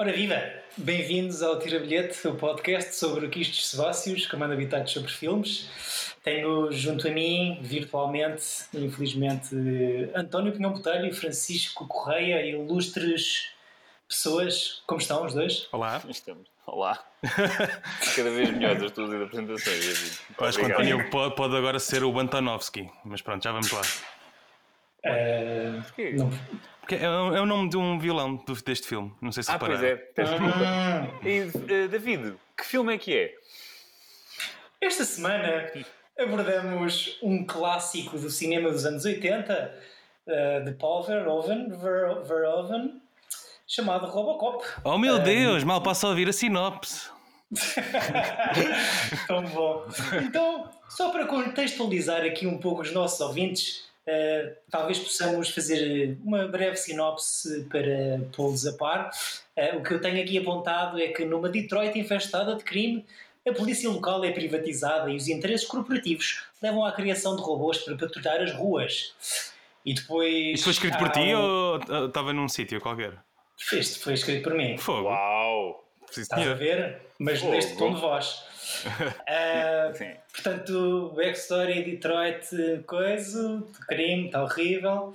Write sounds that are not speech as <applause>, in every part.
Ora viva! Bem-vindos ao Tira Bilhete, o podcast sobre quistos sebáceos, comando habitados sobre filmes. Tenho junto a mim, virtualmente, infelizmente, António Pinhão Botelho e Francisco Correia, ilustres pessoas. Como estão os dois? Olá. Estamos. Olá. <laughs> Cada vez melhores as tuas apresentações. Acho que António pode, pode agora ser o Antonovski, mas pronto, já vamos lá. Uh, não. Porque é, é, o nome de um violão do, deste filme, não sei se Ah, repararam. pois é, peço desculpa. Ah, E, uh, David, que filme é que é? esta semana abordamos um clássico do cinema dos anos 80, uh, de Paul Verhoeven, Ver, Verhoeven chamado Robocop. Oh meu Ah, Deus, mal posso ouvir a sinopse. <laughs> Tão bom. Então, só para contextualizar aqui um pouco os nossos ouvintes, eh, talvez possamos fazer uma breve sinopse para pô-los a par. Eh, o que eu tenho aqui apontado é que numa Detroit infestada de crime, a polícia local é privatizada e os interesses corporativos levam à criação de robôs para patrulhar as ruas. E depois. Isto foi escrito por ti um- ou uh, estava num sítio qualquer? Este foi escrito por mim. Fogo. Uau! Estás a ver? Mas Fogo. deste tom de voz. Ah, Sim. Portanto, backstory Detroit, coisa, de crime, está horrível.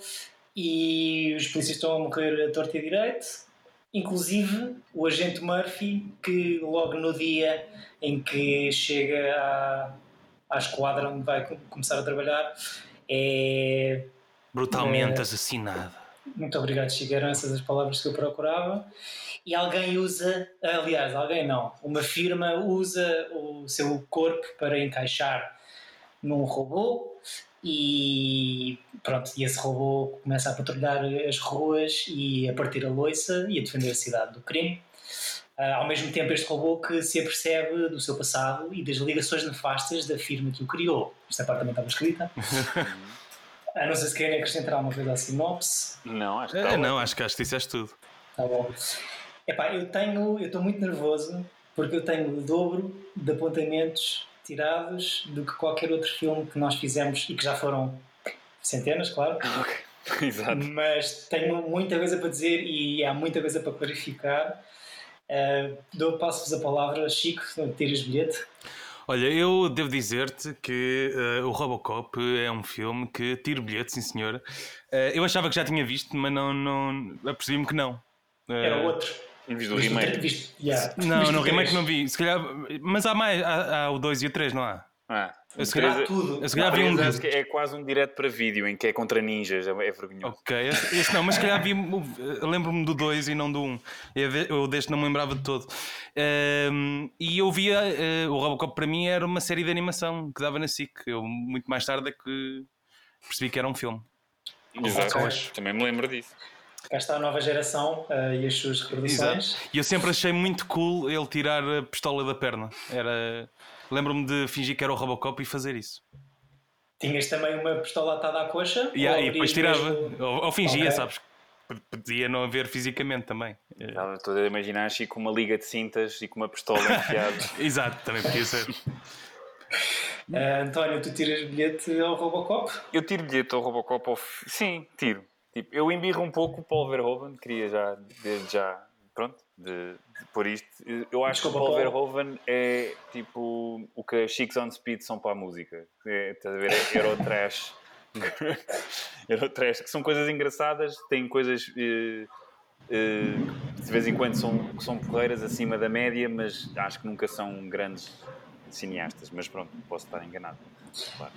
E os polícias estão a morrer a torto e a direito. Inclusive o agente Murphy, que logo no dia em que chega à, à esquadra onde vai com- começar a trabalhar, é. Brutalmente É. assassinado. Muito obrigado, Chico. Eram essas as palavras que eu procurava. E alguém usa, aliás, alguém não, uma firma usa o seu corpo para encaixar num robô e pronto, e esse robô começa a patrulhar as ruas e a partir a loiça e a defender a cidade do crime. Ah, ao mesmo tempo, este robô que se apercebe do seu passado e das ligações nefastas da firma que o criou. Esta parte também estava escrita. <laughs> Ah, não sei se querem acrescentar alguma coisa à sinopse. Não, acho que Ah, está não, acho que acho que disseste tudo. Tá bom. Epá, eu tenho, eu estou muito nervoso porque eu tenho o dobro de apontamentos tirados do que qualquer outro filme que nós fizemos e que já foram centenas, claro. <laughs> Ok. Exato. Mas tenho muita coisa para dizer e há muita coisa para clarificar. Uh, dou, passo-vos a palavra, Chico, tiras bilhete. Olha, eu devo dizer-te que uh, o Robocop é um filme que tiro bilhete, sim senhor. Uh, eu achava que já tinha visto, mas não, não apercebi-me que não. Uh, Era outro. Do Viste o remake. viste- yeah. Não, Viste no o remake não vi. Se calhar, mas há mais, há, há o 2 e o 3, não há? Ah, Eu se calhar- é- Tudo. Eu se calhar vi um. acho que é quase um direto para vídeo em que é contra ninjas, é é vergonhoso. Ok, esse, não, mas se calhar vi, lembro-me do 2 e não do 1. Um. Eu, de- eu deste não me lembrava de todo. Ehm, e eu via, eh, o Robocop para mim era uma série de animação que dava na SIC. Eu muito mais tarde é que percebi que era um filme. Exato. Ok. Também me lembro disso. Cá está a nova geração uh, e as suas reproduções. E eu sempre achei muito cool ele tirar a pistola da perna. Era. Lembro-me de fingir que era o Robocop e fazer isso. Tinhas também uma pistola atada à coxa? E, ah, ou e depois tirava. mesmo- Ou, ou fingia, Ok. sabes? Podia não haver fisicamente também. Eh, Estava toda a imaginar Chico com uma liga de cintas e com uma pistola enfiada. <laughs> Exato, também podia ser. Ah, <laughs> António, tu tiras bilhete ao Robocop? Eu tiro bilhete ao Robocop ao... Sim, tiro. Tipo, eu embirro um pouco o Paul Verhoeven, queria já, desde já, pronto, de, de pôr isto. Eu acho Desculpa, que o. Verhoeven é tipo o que as Chicks on Speed são para a música. É, estás a ver? É Eurotrash. <laughs> Eurotrash, que são coisas engraçadas, têm coisas eh, eh, de vez em quando são, são porreiras acima da média, mas acho que nunca são grandes cineastas. Mas pronto, posso estar enganado. Claro.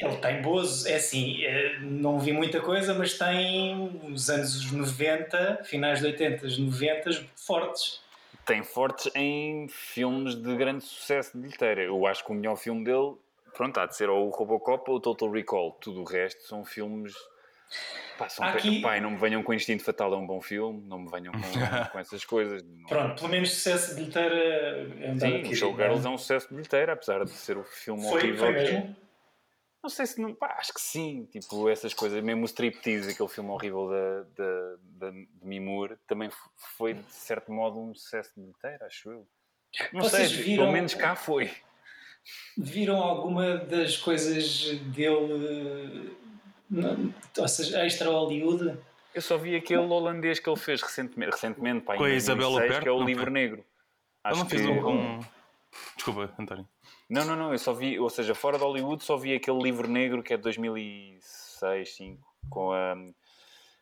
Ele tem boas, é assim, eh, não vi muita coisa, mas tem os anos 90, finais de 80, 90, fortes. tem fortes em filmes de grande sucesso de bilheteira. Eu acho que o melhor filme dele, pronto, há de ser ou o Robocop ou o Total Recall. Tudo o resto são filmes. Pá, são Aqui- e não me venham com Instinto Fatal, é um bom filme. Não me venham com, <laughs> com essas coisas. Não- Pronto, pelo menos sucesso de bilheteira é um Sim, o Showgirls é um sucesso de bilheteira, apesar de ser o filme Foi, horrível. foi mesmo? Não sei se não. Pá, acho que sim. Tipo, essas coisas. Mesmo o Striptease, aquele filme horrível da, da, de Mimur, também foi, de certo modo, um sucesso de bilheteira, acho eu. Não Vocês sei, viram- pelo menos cá foi. Viram alguma das coisas dele, não- ou seja, extra Hollywood? Eu só vi aquele holandês que ele fez recentemente, recentemente pá, em Com a Isabel 2006, Huppert? que é o Não Livro? Negro. Ele Acho não fez que- um com. Desculpa, António. Não, não, não, eu só vi, ou seja, fora de Hollywood só vi aquele livro negro que é de 2006, 2005, com a,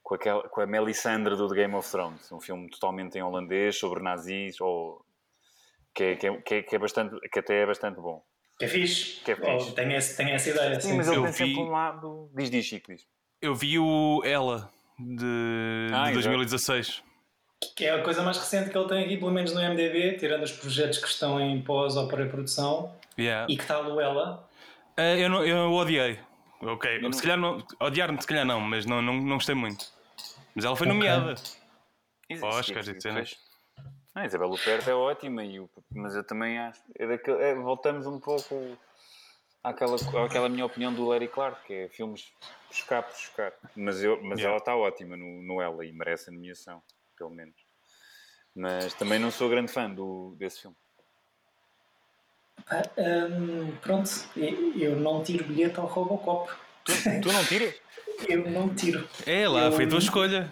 com, aquela, com a Melisandre do The Game of Thrones, um filme totalmente em holandês sobre nazis, ou, que, é, que, é, que, é, que é bastante, que até é bastante bom. Que é fixe. Que é fixe. Oh, tenho, esse, tenho essa ideia. Sim, Sim, mas ele eu tem vi- sempre um lado... Diz, diz, Chico, diz. Eu vi o Ela de, Ah, de exato. 2016. Que é a coisa mais recente que ele tem aqui, pelo menos no MDB, tirando os projetos que estão em pós ou pré-produção. Yeah. E que tal Ela? Ah, eu, não, eu odiei. Ok, não- se calhar não. Odiar, se calhar não, mas não, não, não gostei muito. Mas ela foi Ok. nomeada. Isso, Oscar, isso, etc. depois- Ah, a Isabel Huppert é ótima, e o- mas eu também acho... É daquele- é, voltamos um pouco àquela, àquela minha opinião do Larry Clark, que é filmes buscar por buscar. Mas, eu, mas Yeah. ela está ótima no, no Ela e merece a nomeação, pelo menos. Mas também não sou grande fã do, desse filme. Ah, hum, pronto, eu não tiro bilhete ao Robocop. Tu não tiras? <laughs> Eu não tiro. É lá, Eu- foi a tua escolha.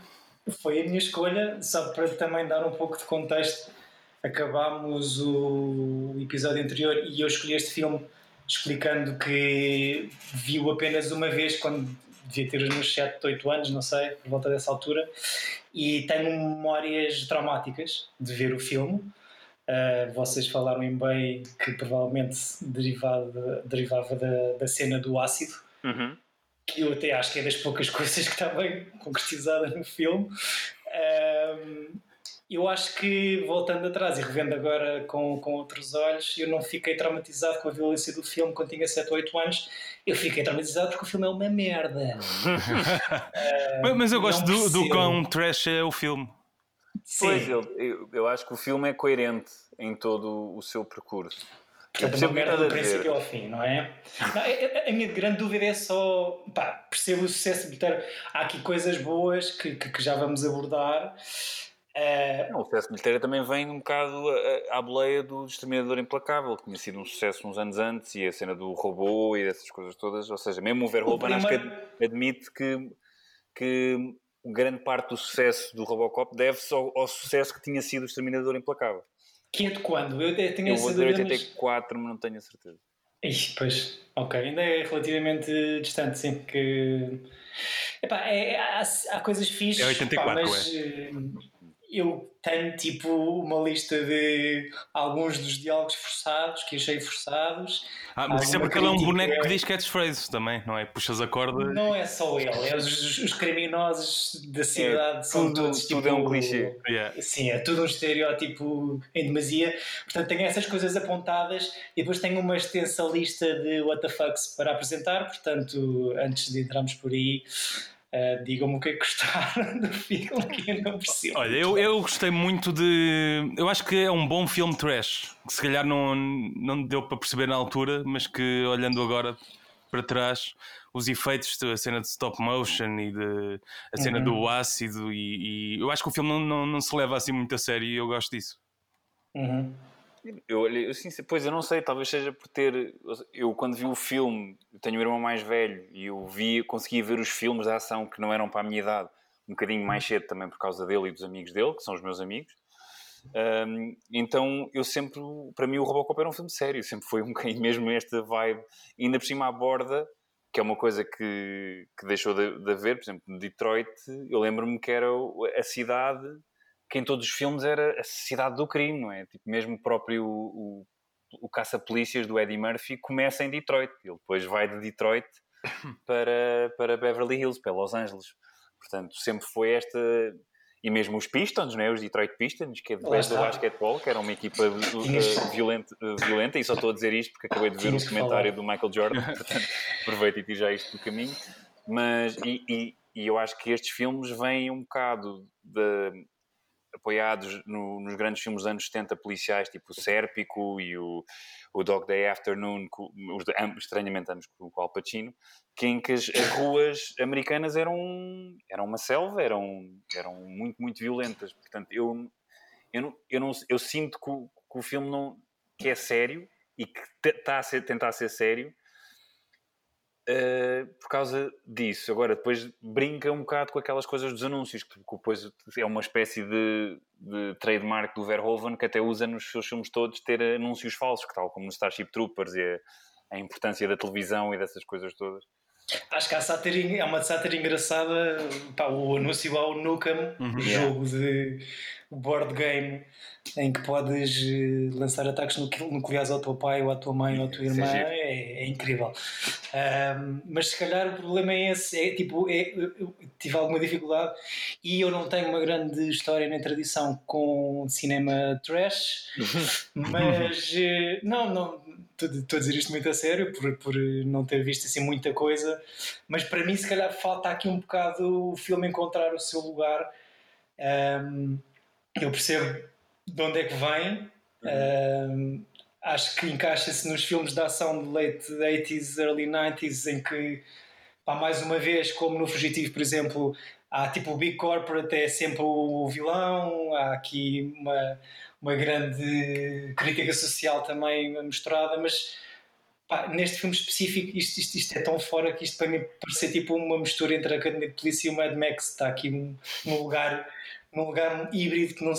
Foi a minha escolha, só para também dar um pouco de contexto. Acabámos o episódio anterior e eu escolhi este filme explicando que viu apenas uma vez quando devia ter os meus 7, 8 anos, não sei, por volta dessa altura, e tenho memórias traumáticas de ver o filme. Uh, vocês falaram em bem que provavelmente derivava, derivava da, da cena do ácido Uhum. que eu até acho que é das poucas <laughs> coisas que está bem concretizada no filme. Ahm, eu acho que, voltando atrás e revendo agora com, com outros olhos, eu não fiquei traumatizado com a violência do filme quando tinha 7 ou 8 anos. Eu fiquei traumatizado porque o filme é uma merda. <laughs> Mas, mas eu gosto do, do quão trash é o filme. Pois, Sim, eu, eu, eu acho que o filme é coerente em todo o seu percurso. É uma merda do princípio ao fim, não é? Não, a, a- minha grande dúvida é só. Pá, percebo o sucesso militar. Há aqui coisas boas que, que, que já vamos abordar. Ah, Não, o sucesso militar também vem um bocado à- à boleia do Exterminador Implacável, que tinha sido um sucesso uns anos antes, e a cena do robô e dessas coisas todas. Ou seja, mesmo o Verhoeven acho que primeiro- ad- admite que, que grande parte do sucesso do Robocop deve-se ao, ao sucesso que tinha sido o Exterminador Implacável. Que é de quando? Eu tenho Eu vou dizer dúvida, mas... 84, mas não tenho a certeza. Ih, pois, ok, ainda é relativamente distante, sim, que... Epá, é, há, há coisas fixes, É 84, pá, mas eh, eu tenho tipo uma lista de alguns dos diálogos forçados, que achei forçados. Ah, mas isso é porque ele é um boneco que diz catchphrases também, não é? Puxas a corda. Não é só ele, é os, os criminosos da cidade são tudo- todos tudo tipo, é um clichê. Yeah. Sim, é tudo um estereótipo em demasia. Portanto, tenho essas coisas apontadas e depois tenho uma extensa lista de WTFs para apresentar. Portanto, antes de entrarmos por aí, eh, digam-me o que é que gostaram <laughs> do filme, que eu não percebo. Olha, eu, eu gostei muito de. Eu acho que é um bom filme trash. Que se calhar não, não deu para perceber na altura, mas que olhando agora para trás, os efeitos, a cena de stop motion e de, a cena Uhum. do ácido, e, e eu acho que o filme não, não, não se leva assim muito a sério e eu gosto disso. Uhum. Eu, eu, sim, pois eu não sei, talvez seja por ter. Eu, quando vi o filme, tenho um irmão mais velho e eu vi, conseguia ver os filmes de ação que não eram para a minha idade, um bocadinho mais cedo também por causa dele e dos amigos dele, que são os meus amigos. Ahm, então eu sempre, para mim, o Robocop era um filme sério, sempre foi um bocadinho <laughs> mesmo esta vibe, e ainda por cima aborda, que é uma coisa que, que deixou de, de haver, por exemplo, no Detroit, eu lembro-me que era a cidade que em todos os filmes era a cidade do crime, não é? Tipo, mesmo o próprio o, o caça-polícias do Eddie Murphy começa em Detroit, ele depois vai de Detroit <coughs> para, para Beverly Hills, para Los Angeles. Portanto, sempre foi esta. E mesmo os Pistons, né? os Detroit Pistons, que é de do basquetebol, que era uma equipa uh, uh, violenta, uh, violenta, e só estou a dizer isto porque acabei de ver o que comentário do Michael Jordan, <laughs> portanto aproveito e tiro já isto do caminho. Mas, e, e, e eu acho que estes filmes vêm um bocado de, apoiados no- nos grandes filmes dos anos 70 policiais, tipo o Sérpico e o, o Dog Day Afternoon, os ambos, estranhamente ambos com o Al Pacino, que em que as, as ruas americanas eram, eram uma selva, eram, eram muito, muito violentas. Portanto, eu, eu, não, eu, não, eu sinto que o, que o filme não, que é sério e que está a ser, tentar ser sério, Uh, por causa disso. Agora, depois brinca um bocado com aquelas coisas dos anúncios, que depois é uma espécie de, de trademark do Verhoeven que até usa nos seus filmes todos ter anúncios falsos, que tal como no Starship Troopers e a, a importância da televisão e dessas coisas todas. Acho que a sátira, é uma sátira engraçada. Pá, o anúncio ao Nukem, uhum. jogo de board game em que podes eh, lançar ataques nucleares ao teu pai ou à tua mãe ou à tua irmã é, é, incrível. Um, mas se calhar o problema é esse: é tipo, é, eu tive alguma dificuldade e eu não tenho uma grande história nem tradição com cinema trash, mas eh, não, não estou a dizer isto muito a sério por, por não ter visto assim muita coisa, mas para mim se calhar falta aqui um bocado o filme encontrar o seu lugar. Um, eu percebo de onde é que vem. Uhum. acho que encaixa-se nos filmes de ação de late 80s, early 90s, em que, pá, mais uma vez, como no Fugitivo, por exemplo, há tipo o Big Corporate é sempre o vilão, há aqui uma, uma grande crítica social também mostrada, mas pá, neste filme específico isto, isto, isto, é tão fora que isto para mim parece tipo uma mistura entre a Academia de Polícia e o Mad Max, está aqui num, lugar num lugar híbrido que, não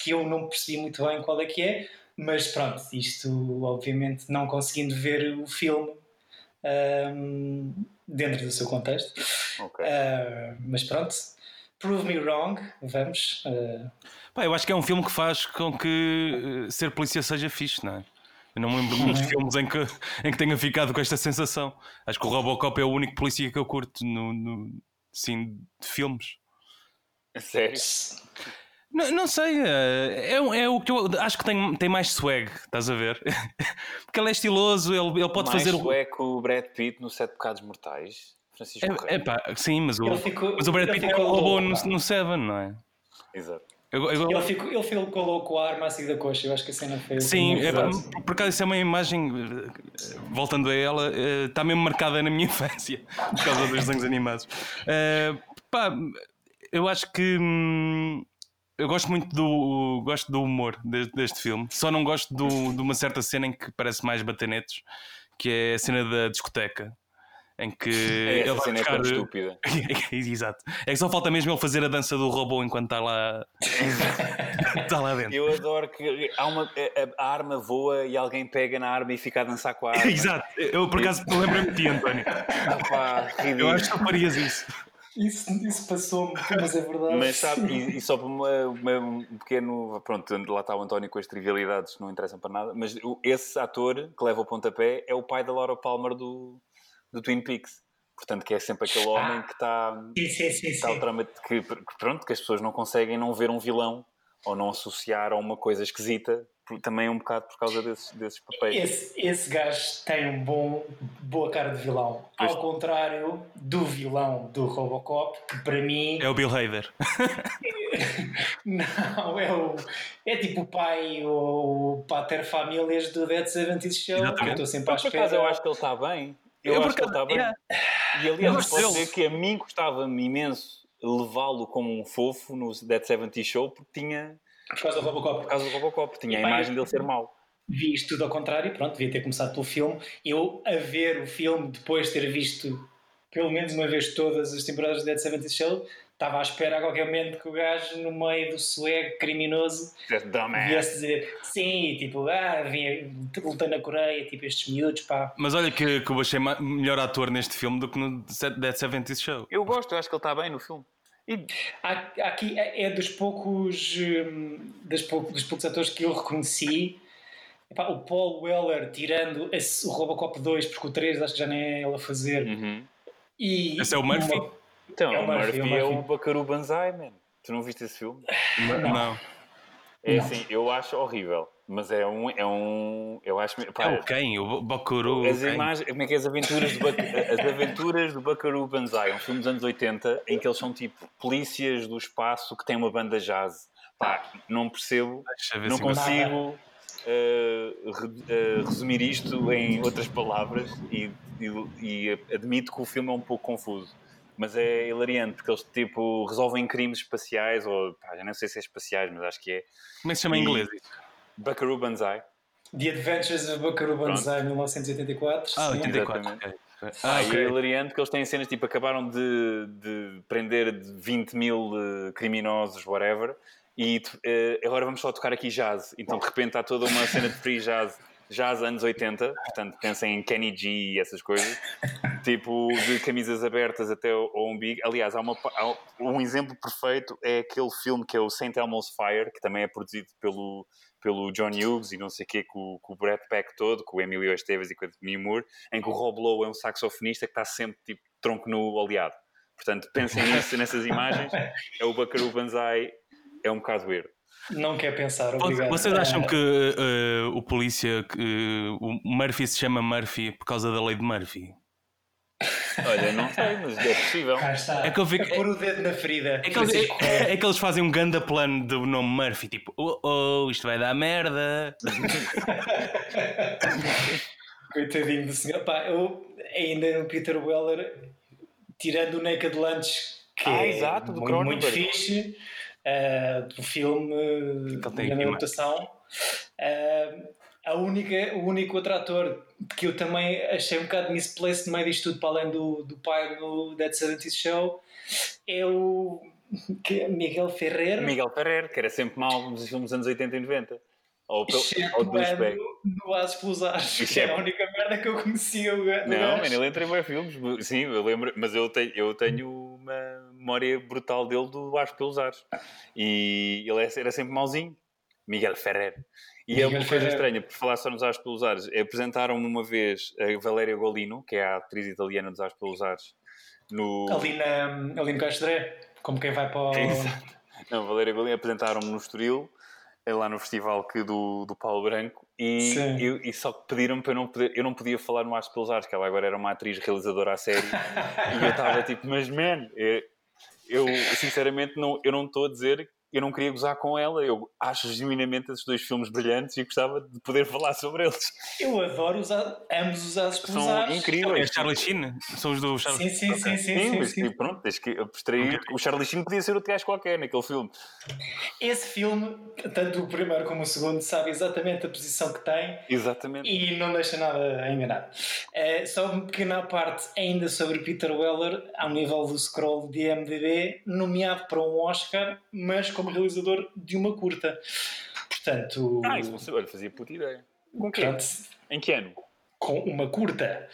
que eu não percebi muito bem qual é que é, mas pronto, isto obviamente não conseguindo ver o filme um, dentro do seu contexto. Okay. Uh, mas pronto, prove me wrong, vamos. Uh... Pá, eu acho que é um filme que faz com que uh, ser polícia seja fixe, não é? Eu não me lembro de muitos filmes em que, <laughs> em que tenha ficado com esta sensação. Acho que o Robocop é o único polícia que eu curto no, no sim, de filmes. Sério? Não, não sei, é, é o que eu acho que tem, tem mais swag, estás a ver? <laughs> Porque ele é estiloso, ele, ele pode mais fazer. Mais swag o... o Brad Pitt no Sete Pecados Mortais. Francisco é, é pá, sim, mas o, mas o Brad Pitt é o robô no, no Seven, não é? Exato. Eu, eu, ele, ficou, ele ficou com a arma assim da coxa, eu acho que a cena foi. Sim, é, por acaso isso é uma imagem, voltando a ela, está mesmo marcada na minha <laughs> infância, por causa dos desenhos animados. Uh, pá, eu acho que. Hum, eu gosto muito do, gosto do humor deste, deste filme. Só não gosto do, de uma certa cena em que parece mais batenetes, que é a cena da discoteca. Em que <laughs> é, ele vai buscar... é estúpida. <laughs> Exato. É que só falta mesmo ele fazer a dança do robô enquanto está lá, está <laughs> lá dentro. Eu adoro que há uma, a, a, arma voa e alguém pega na arma e fica a dançar com a arma. Exato. Eu por acaso lembro-me de ti, António. Opa, eu acho que tu farias isso. Isso, isso passou-me, mas é verdade. Mas sabe, e, e só para uma, uma, um pequeno. Pronto, lá está o António com as trivialidades que não interessam para nada, mas esse ator que leva o pontapé é o pai da Laura Palmer do, do Twin Peaks. Portanto, que é sempre aquele ah, homem que está. Sim, sim, sim. Está. Trama, que, pronto, que as pessoas não conseguem não ver um vilão ou não associar a uma coisa esquisita também um bocado por causa desses, desses papéis. Esse, esse gajo tem um bom, boa cara de vilão. Pois. Ao contrário do vilão do Robocop, que para mim. É o Bill Hader. <laughs> Não, é o. É tipo o pai ou o pater famílias do Dead 70 Show. Exatamente. eu estou sempre à espera. Por acaso eu acho que ele está bem. Eu, eu acho que ele está bem. Yeah. E aliás, posso dizer que a mim gostava-me imenso levá-lo como um fofo no Dead 70 Show porque tinha por causa do Robocop. Por causa do Robocop, tinha a imagem dele ser mau. Vi isto tudo ao contrário, pronto, devia ter começado pelo filme. Eu, a ver o filme, depois de ter visto pelo menos uma vez todas as temporadas de Dead 70 Show, estava à espera a qualquer momento que o gajo, no meio do swag criminoso, viesse dizer sim, tipo, ah, vinha lutando na Coreia, tipo estes miúdos, pá. Mas olha que, que eu achei melhor ator neste filme do que no Dead 70 Show. Eu gosto, eu acho que ele está bem no filme. Aqui é, é dos poucos, hum, dos poucos, dos poucos atores que eu reconheci. Epá, o Paul Weller, tirando esse, o Robocop 2, porque o 3 acho que já nem é ele a fazer. Uhum. E esse é o Murphy? Uma... Então, é o Murphy, Murphy é o Bakaru Banzai, man. Tu não viste esse filme? Não. não. É assim, eu acho horrível. Mas é um. É um eu acho. Pá, é o quem? O Bakuru? As imagens. Como é que é as aventuras do, <laughs> as aventuras do Bakaru Banzai? É um filme dos anos 80 em que eles são tipo polícias do espaço que têm uma banda jazz. Pá, não percebo. Não consigo. Uh, uh, resumir isto em outras palavras e, e, e, admito que o filme é um pouco confuso mas é hilariante porque eles tipo resolvem crimes espaciais ou pá, já não sei se é espaciais mas acho que é como é que se chama em inglês Buckaroo Banzai. The Adventures of Buckaroo Banzai, 1984. Ah, 84. Ah, Ah, E é hilariante porque eles têm cenas tipo acabaram de, de prender de 20 mil eh, criminosos, whatever, e eh, agora vamos só tocar aqui jazz. Então de repente há toda uma cena de free jazz, jazz anos 80, portanto pensem em Kenny G e essas coisas, tipo de camisas abertas até ao, ao umbigo. Aliás, há, uma, há um exemplo perfeito é aquele filme que é o St. Elmo's Fire, que também é produzido pelo, pelo John Hughes e não sei o quê, com, com o Brad Pack todo, com o Emilio Esteves e com a Demi Moore, em que o Rob Lowe é um saxofonista que está sempre tipo tronco nu oleado. Portanto, pensem nisso, nessas imagens. É o Buckaroo Banzai, é um bocado weird. Não quer pensar, obrigado. Vocês acham que eh, o polícia, que, eh, o Murphy se chama Murphy por causa da lei de Murphy? Olha, não sei, mas é possível. Cá está. É que eu fico- pôr o dedo na ferida. É que, eles, é, é que eles fazem um ganda plano do nome Murphy, tipo, oh, oh isto vai dar merda. <laughs> Coitadinho do senhor. Pá, eu ainda no Peter Weller, tirando o Naked Lunch, que Ah, é exato, do muito, muito fixe, ah, do filme, da minha adaptação. A única, o único outro ator que eu também achei um bocado misplaced no meio disto tudo, para além do, do pai no Dead 70 Show, é o que é Miguel Ferrer. Miguel Ferrer, que era sempre mau nos filmes dos anos 80 e 90. Ou, pel- ou Exceto douchebag. no, Ases pelos Ares, que Exceto- é a única merda que eu conhecia. o do Não, ele entra em bons filmes. Sim, eu lembro, mas eu tenho, eu tenho uma memória brutal dele do Acho pelos Ares. E ele é- era sempre mauzinho. Miguel Ferrer. E é uma coisa Ferrer. estranha, por falar só nos Ares pelos Ares, apresentaram-me uma vez a Valéria Golino, que é a atriz italiana dos Ares pelos Ares, no... Ali, na, ali no Castré, como quem vai para o. <laughs> Exato. Não, Valéria Golino apresentaram-me no Estoril, eh, lá no festival que do, do Paulo Branco, e, eu, e só que pediram-me para eu não poder, eu não podia falar no Ares pelos Ares, que ela agora era uma atriz realizadora à série, <laughs> e eu estava tipo, mas man, eh, eu sinceramente não, eu não estou a dizer eu não queria gozar com ela, eu acho genuinamente esses dois filmes brilhantes e gostava de poder <laughs> falar sobre eles. Eu adoro os, a- ambos os pelos São Ares. É incríveis. Charlie Sheen? São os do Charlie Sim, sim, sim, sim. Sim, sim, mas sim. tipo, pronto, tens que abstrair. O Charlie Sheen podia ser outro gajo qualquer naquele filme. Esse filme, tanto o primeiro como o segundo, sabe exatamente a posição que tem Exatamente. e não deixa nada a enganar. É, só uma pequena parte ainda sobre Peter Weller, ao nível do scroll de IMDb, nomeado para um Oscar, mas como realizador de uma curta. Portanto, Ah, isso não sei, olha, fazia puta ideia. Com portanto, Em que ano? com uma curta.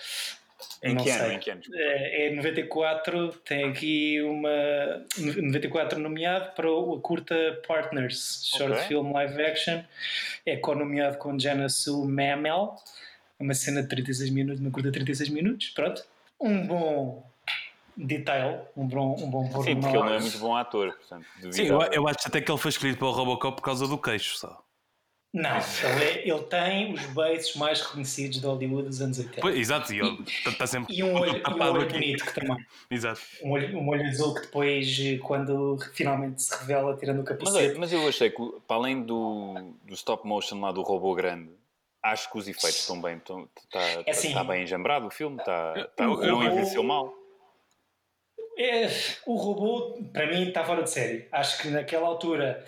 Em Não que ano? sei. Em que ano? É é 94, tem aqui uma 94 nomeado para o curta Partners, short Ok. film live action. É co-nomeado com Jana Sue Mamel. É uma cena de 36 minutos, uma curta de 36 minutos. Pronto. Um bom detail, um bom, um bom Sim, pormenor. porque ele não é muito bom ator, portanto. Sim, eu, eu acho até que ele foi escolhido para o Robocop por causa do queixo só. Não, ele, é- ele tem os beiços mais reconhecidos de Hollywood dos anos 80. Pois, exato, e ele está sempre E um olho, e um olho bonito que também. Exato. Um olho, um olho azul que depois, quando finalmente se revela, tirando o Mas, capacete. olha, mas eu achei que, para além do, do stop motion lá do robô grande, acho que os efeitos estão bem. Está, É assim. está bem enjambrado o filme, está, eu- não envelheceu mal. É, o robô, para mim, está fora de série. Acho que naquela altura,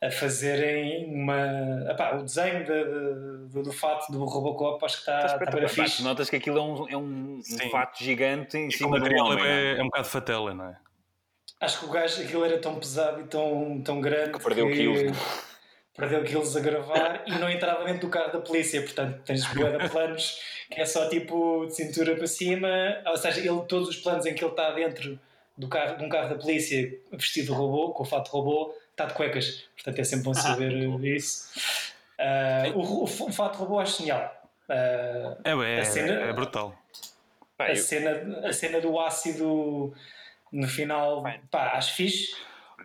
a fazerem uma. epá, o desenho de- de- do, fato do Robocop, acho que está, Espetacular. Pá, fixe. notas que aquilo é um, é um, um fato gigante em E o cima do material homem. é, é? é um bocado fatela, não é? Acho que o gajo, aquilo era tão pesado e tão, tão grande Que perdeu quilos. Perdeu quilos a gravar e não entrava dentro do carro da polícia. Portanto, tens bué de planos que é só tipo de cintura para cima. Ou seja, ele, todos os planos em que ele está dentro do carro, de um carro da polícia vestido de robô, com o fato de robô, está de cuecas. Portanto, é sempre bom saber muito isso. Ah, o, o, o fato de robô acho genial. Ah, É, é, A cena- é brutal. A, cena, a cena do ácido no final, pá, acho fixe.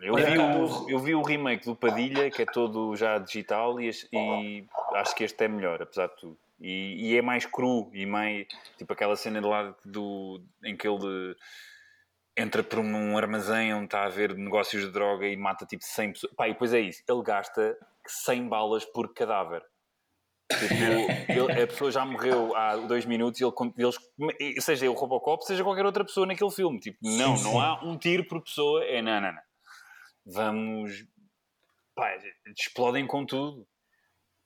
Eu vi, cá o, eu vi o remake do Padilha, que é todo já digital, e, e acho que este é melhor, apesar de tudo. E, e é mais cru, e mais. Tipo aquela cena de lá do, em que ele entra por um armazém onde está a haver negócios de droga e mata tipo 100 pessoas. Pá, e depois é isso, ele gasta 100 balas por cadáver. Tipo, <laughs> ele- a pessoa já morreu há dois minutos e ele, eles, seja o Robocop, seja qualquer outra pessoa naquele filme. Tipo, não, Sim, não sim. há um tiro por pessoa. É não, não, não. Vamos. Pá, explodem com tudo.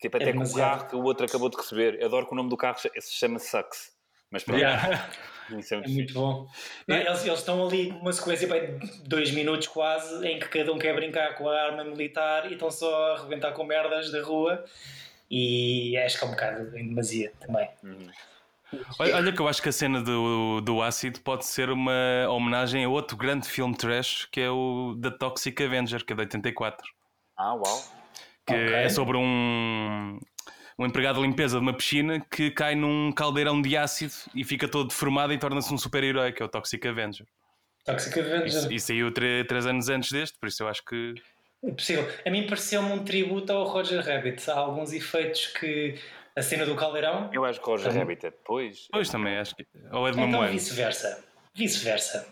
Tipo, até É com o carro que o outro acabou de receber. Adoro que o nome do carro se chama Sucks. Mas pronto. Yeah. <laughs> É É muito muito bom. Não, eles, eles estão ali numa sequência bem, de dois minutos quase, em que cada um quer brincar com a arma militar e estão só a arrebentar com merdas da rua. E acho que é um bocado em demasia também. Uhum. Olha, olha que eu acho que a cena do, do ácido pode ser uma homenagem a outro grande filme trash que é o The Toxic Avenger, que é de 84. Ah, uau. Que Ok. é sobre um, um empregado de limpeza de uma piscina que cai num caldeirão de ácido e fica todo deformado e torna-se um super-herói, que é o Toxic Avenger. Toxic Avenger. E, e saiu três anos antes deste, por isso eu acho que. É possível. A mim pareceu-me um tributo ao Roger Rabbit. Há alguns efeitos que. A cena do caldeirão. Eu acho que o Roger Uhum. Rabbit é depois. Pois também, acho que. Ou é de Então vice-versa. Vice-versa.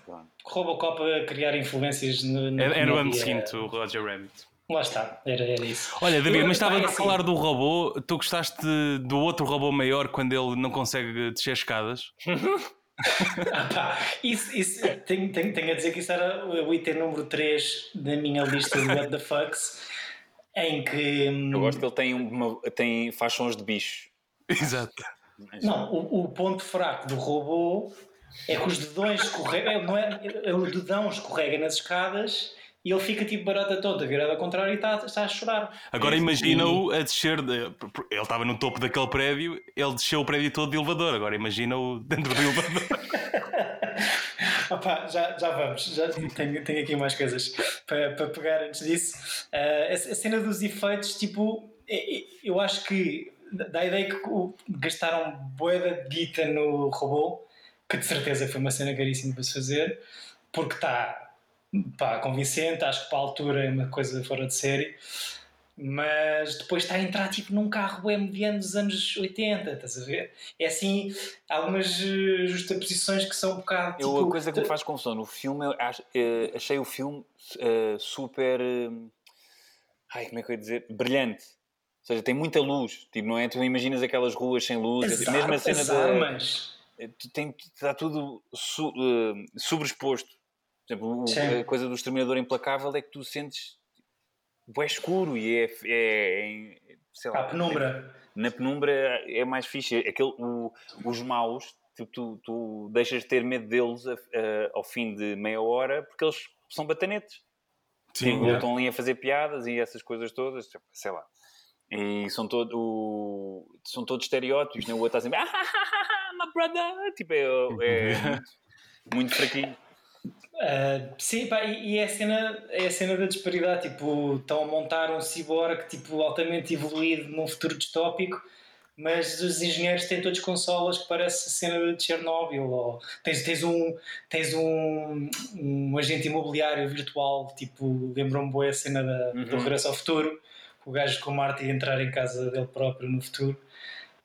Robocop a criar influências no. no Era, era o ano seguinte, o Roger Rabbit. Lá está, era, era isso. Olha, David, Eu- mas estava pá, é a assim, falar do robô. Tu gostaste do outro robô maior quando ele não consegue descer escadas? <laughs> ah, pá, isso, isso, tenho, tenho, tenho a dizer que isso era o item número 3 da minha lista de What the Fucks, em que. hum, Eu gosto que ele tem, uma, tem faz sons de bicho. Exato. Não, o, o ponto fraco do robô é que os dedões escorregam, não é, é o dedão escorrega nas escadas e ele fica tipo barata tonta, virado ao contrário e está, está a chorar. Agora E- imagina-o a descer. De... Ele estava no topo daquele prédio, ele desceu o prédio todo de elevador. Agora imagina-o <laughs> dentro do elevador. <laughs> <laughs> Opa, já, já vamos, já tenho, tenho aqui mais coisas para, para pegar antes disso. Ah, a, a cena dos efeitos, tipo, é- é- eu acho que dá a ideia que gastaram boeda de guita no robô, que de certeza foi uma cena caríssima para se fazer, porque está pá, convincente, acho que para a altura é uma coisa fora de série. Mas depois está a entrar tipo num carro bem mediano dos anos 80, estás a ver? É assim, algumas eh, justaposições que são um bocado. Eu, tipo, a coisa que me faz confusão no filme, eu acho- eh, achei o filme eh, super. eh, ai, como é que eu ia dizer? Brilhante. Ou seja, tem muita luz. Tipo, não é? Tu imaginas aquelas ruas sem luz. As, a mesma ar- cena as armas. tu tem, está tudo su, sobreexposto. Por exemplo, Sim. a coisa do exterminador implacável é que tu sentes. É escuro e é. é, é sei lá, penumbra. na penumbra é mais fixe. Aquele, o- os maus, tu, tu, tu deixas de ter medo deles a- a- ao fim de meia hora porque eles são batanetes. Sim, Tipo, yeah. estão ali a fazer piadas e essas coisas todas, tipo, sei lá. E são, todo, o, são todos estereótipos, né? o outro está sempre, ah, my brother, tipo, é, é muito, muito fraquinho. Ah, sim, pá, e, e é, a cena, é a cena da disparidade. Tipo, estão a montar um cyborg tipo, altamente evoluído num futuro distópico, mas os engenheiros têm todos consolas que parece a cena de Chernobyl. Ou tens, tens, um, tens um, um agente imobiliário virtual, tipo, lembram-me bem a cena da, do Uhum. Regresso ao Futuro, o gajo com o Marty entrar em casa dele próprio no futuro.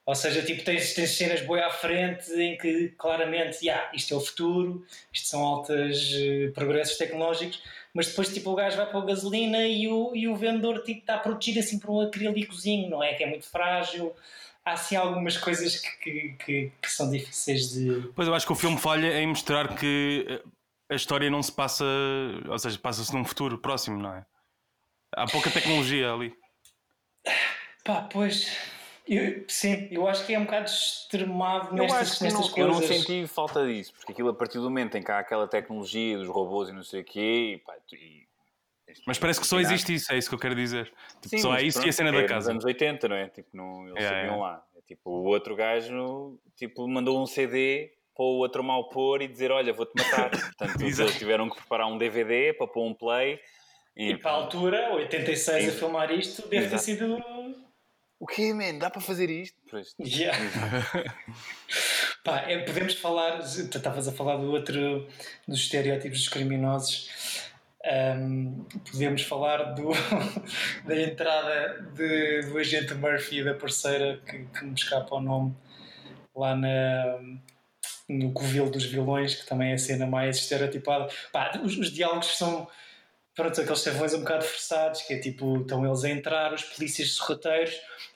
Ou seja, tipo, tens, tens cenas boi à frente em que claramente, yeah, isto é o futuro, isto são altos eh, progressos tecnológicos, mas depois tipo, o gajo vai para a gasolina e o, e o vendedor tipo, está protegido assim por um acrílicozinho, não é? Que é muito frágil. Há assim algumas coisas que, que, que, que são difíceis de. Pois eu acho que o filme falha em mostrar que eh, a história não se passa, ou seja, passa-se num futuro próximo, não é? Há pouca tecnologia ali. Pá, pois. Eu, sim, eu acho que é um bocado extremado Eu nestas, acho que não, nestas eu não coisas. senti falta disso, porque aquilo a partir do momento em que há aquela tecnologia dos robôs e não sei o quê, e, pá, e- Mas parece que só existe isso, é isso que eu quero dizer. Tipo, Sim, só é isso pronto, e a cena é da nos casa. anos 80, não é? Tipo, não, eles É, sabiam é. lá. É tipo, o outro gajo tipo, mandou um CD para o outro mal pôr e dizer: Olha, vou-te matar. <laughs> Portanto, eles tiveram que preparar um DVD para pôr um play. E para a altura, 86 a Sim. filmar isto, deve ter Exato. sido. O quê, man? Dá para fazer isto? Yeah. <laughs> Pá, é, podemos falar, tu estavas a falar do outro, dos estereótipos dos criminosos. Ahm, podemos falar do, <laughs> da entrada de, do agente Murphy e da parceira que, que me escapa o nome lá na, no Covil dos Vilões, que também é a cena mais estereotipada. Pá, os, os diálogos são pronto, aqueles chavões um bocado forçados, que é tipo, estão eles a entrar, os polícias sorrateiros,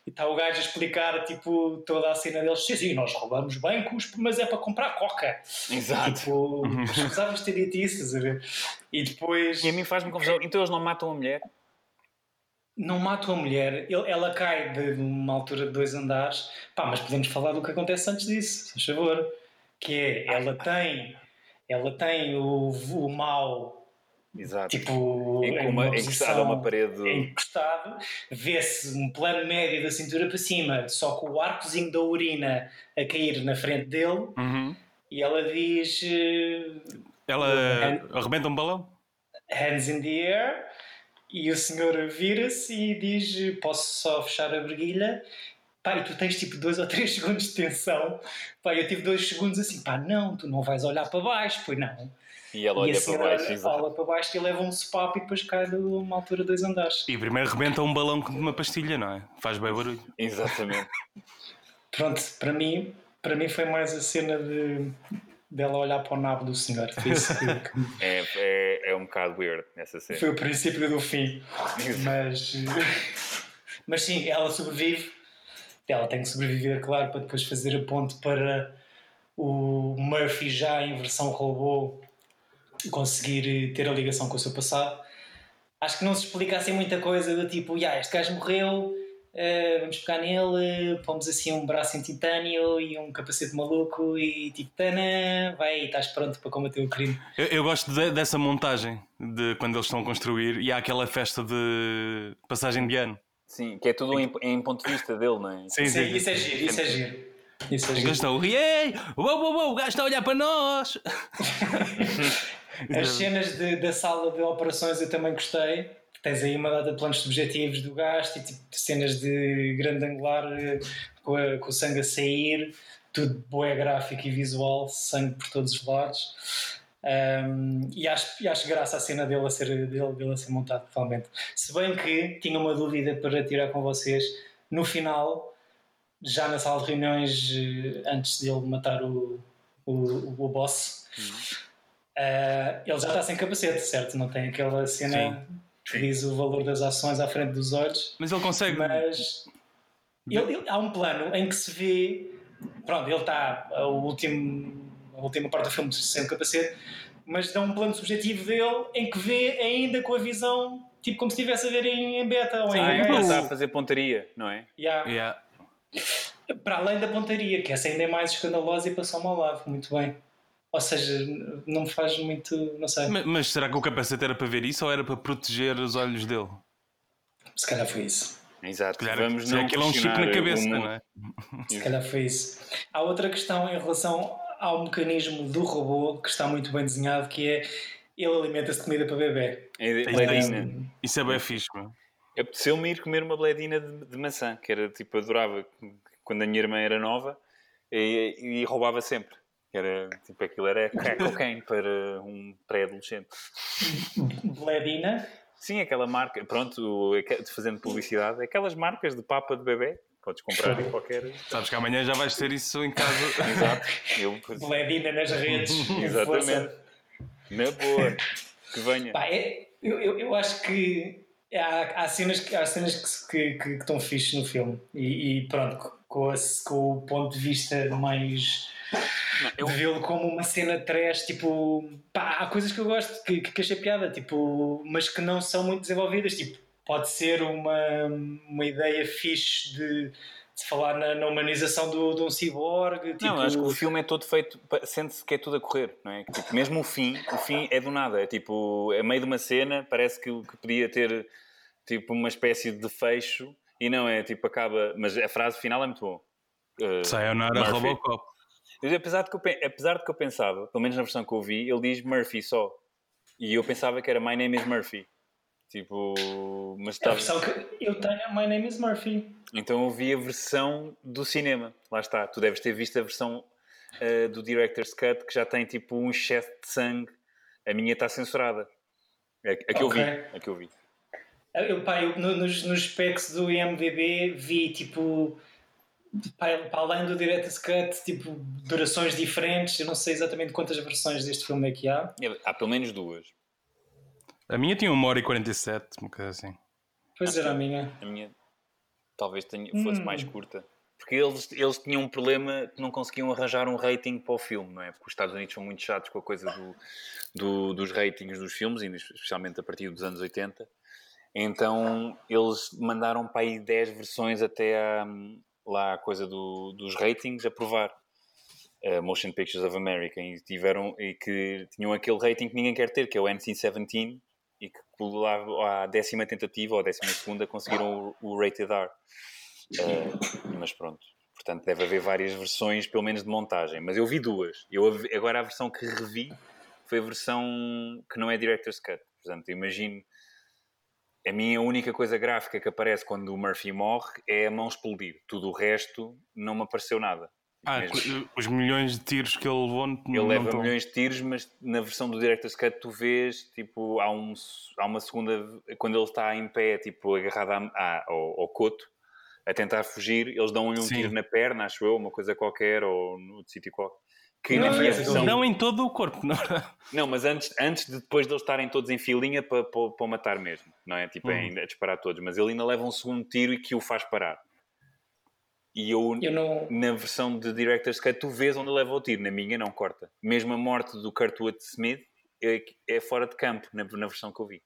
e está o gajo a explicar tipo, toda a cena deles, sim, sim, nós roubamos bancos, mas é para comprar coca. Exato. Tipo, precisávamos ter dito isso, estás a ver? E depois E a mim faz-me confusão. Então eles não matam a mulher? não matam a mulher, ele- ela cai de uma altura de dois andares, pá, mas podemos falar do que acontece antes disso, faz favor. que é, ela tem, ela tem o, o mal Exato. tipo Em- em uma- uma encostado a uma parede. encostado, vê-se um plano médio da cintura para cima, só com o arcozinho da urina a cair na frente dele, Uhum. e ela diz eh, Ela arrebenta um balão? hands in the air, e o senhor vira-se e diz: Posso só fechar a briguilha? Pá, e tu tens tipo dois ou três <laughs> segundos de tensão. Pá, eu tive dois segundos assim: pá, não, tu não vais olhar para baixo, pois não. E ela e a olha para senhora baixo. Exato. olha para baixo e leva um sopapo e depois cai de uma altura de dois andares. E primeiro arrebenta um balão com uma pastilha, não é? Faz bem barulho. <laughs> Exatamente. Pronto, para mim, para mim foi mais a cena de dela olhar para o nabo do senhor. Foi, isso que- <laughs> que- É, é, é um bocado weird essa cena. foi o princípio do fim. Mas, <laughs> mas sim, ela sobrevive. Ela tem que sobreviver, claro, para depois fazer a ponte para o Murphy já em versão robô conseguir ter a ligação com o seu passado. Acho que não se explica assim muita coisa do tipo, "Ya, este gajo morreu, eh, vamos pegar nele, pomos assim um braço em titânio e um capacete maluco e tipo, tana, vai aí, estás pronto para combater o crime. Eu, eu gosto de- dessa montagem de quando eles estão a construir e há aquela festa de passagem de ano. Sim, que é tudo em, em ponto de vista dele, não é? Sim, Isso, é- sim. isso é giro, isso é giro. Isso é giro. estão, ei, uou, uou, uou, o gajo está a olhar para nós. <laughs> As cenas de- da sala de operações eu também gostei. Tens aí uma data de planos subjetivos do gasto e tipo, cenas de grande angular eh, com, a- com o sangue a sair, tudo boé gráfico e visual, sangue por todos os lados. Um, e, acho, e acho graça a cena dele a ser, dele, dele a ser montado totalmente. Se bem que tinha uma dúvida para tirar com vocês, no final, já na sala de reuniões, eh, antes de ele matar o, o, o boss, Uh, ele já está sem capacete, certo? Não tem aquela cena que diz o valor das ações à frente dos olhos, Mas ele consegue. mas ele- ele- há um plano em que se vê. Pronto, ele está a, último, a última parte do filme sem capacete, mas dá um plano subjetivo dele em que vê ainda com a visão, tipo como se estivesse a ver em, em beta ou em Ah, ele está a fazer pontaria, não é? Yeah. Yeah. Para além da pontaria, que essa ainda é mais escandalosa e passou-me ao lado, muito bem. Ou seja, não me faz muito. Não sei. Ma- Mas será que o capacete era para ver isso ou era para proteger os olhos dele? Se calhar foi isso. Exato. Se calhar, Vamos se não aquilo é um chip na cabeça, mundo. não é? Se calhar foi isso. Há outra questão em relação ao mecanismo do robô que está muito bem desenhado, que é ele alimenta-se de comida para bebê. É Tem Bledina. Isso é bem fixe, meu. Apeteceu-me ir comer uma bledina de, de maçã, que era tipo, adorava quando a minha irmã era nova e, e roubava sempre. Era, tipo, aquilo era crack cocaine para um pré-adolescente. Bledina, Sim, aquela marca, pronto, fazendo publicidade, aquelas marcas de papa de bebê, podes comprar em qualquer. Sabes que amanhã já vais ter isso em casa. <laughs> Exato. Eu, Bledina nas redes. <laughs> Exatamente. na boa, que venha. Pá, é- eu, eu, eu acho que há, há cenas, que- há cenas que, que, que, que estão fixes no filme. E, e pronto, com, com o ponto de vista mais. Eu- de vê-lo como uma cena trash, tipo, pá, há coisas que eu gosto, que, que achei piada, tipo, mas que não são muito desenvolvidas, tipo, pode ser uma, uma ideia fixe de, de falar na, na humanização do, de um ciborgue, tipo, Não, acho que o filme é todo feito, sente-se que é tudo a correr, não é? Tipo, mesmo o fim, o fim é do nada, é tipo, a meio de uma cena, parece que, que podia ter tipo uma espécie de fecho e não é, tipo, acaba, mas a frase final é muito boa. Uh, Sayonara Murphy. Robocop. Mas apesar de, que eu, pe- apesar de que eu pensava, pelo menos na versão que eu vi, ele diz Murphy só. E eu pensava que era My Name is Murphy. Tipo, mas a estava... versão que eu tenho é My Name is Murphy. Então eu vi a versão do cinema. Lá está. Tu deves ter visto a versão uh, do Director's Cut que já tem tipo um excesso de sangue. A minha está censurada. A, a que eu vi. A que eu vi. Eu, pá, eu, no- nos, nos specs do IMDB vi tipo para além do Director's Cut, tipo durações diferentes. Eu não sei exatamente quantas versões deste filme é que há. Há pelo menos duas. A minha tinha 1 hora e 47, uma coisa assim. Pois era a minha. A minha talvez tenha, fosse Hum. mais curta. Porque eles, eles tinham um problema que não conseguiam arranjar um rating para o filme, não é? Porque os Estados Unidos são muito chatos com a coisa do, do- dos ratings dos filmes, e especialmente a partir dos anos 80. Então eles mandaram para aí 10 versões até à, lá a coisa do- dos ratings a uh, Motion Pictures of America e, tiveram, e que tinham aquele rating que ninguém quer ter, que é o NC-17 e que lá à décima tentativa ou à décima segunda conseguiram o, o Rated R. Uh, mas pronto, portanto deve haver várias versões, pelo menos de montagem. Mas eu vi duas. Eu, agora a versão que revi foi a versão que não é Director's Cut. Portanto, imagino. A minha única coisa gráfica que aparece quando o Murphy morre é a mão explodir. Tudo o resto não me apareceu nada. Ah, Mesmo. os milhões de tiros que ele levou não Ele leva tão... milhões de tiros, mas na versão do Director's Cut tu vês, tipo, há, um, há uma segunda, quando ele está em pé, tipo, agarrado a, a, ao, ao coto, a tentar fugir, eles dão-lhe um Sim. tiro na perna, acho eu, uma coisa qualquer, ou no sítio qualquer. Que não, na versão... não em todo o corpo, <laughs> não. Não, mas antes, antes de depois de eles estarem todos em filinha para, para, para matar mesmo, não é? Tipo, uhum. a disparar todos, mas ele ainda leva um segundo tiro e que o faz parar. E eu, eu não... na versão de Director's Cut, tu vês onde leva o tiro, na minha não corta. Mesmo a morte do Kurtwood Smith é, é fora de campo, na, na versão que eu vi.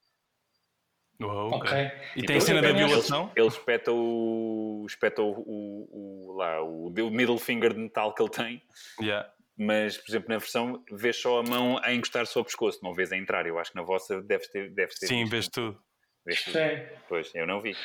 Oh, okay. okay. E tem a cena da violação? Ele, ele espeta o. espeta o, o, o, lá, o, o middle finger de metal que ele tem. Yeah. Mas, por exemplo, na versão vês só a mão a encostar-se ao pescoço, não vês a entrar. Eu acho que na vossa deve ter. Deve ter Sim, vês tudo. Vês tudo. Pois, eu não vi.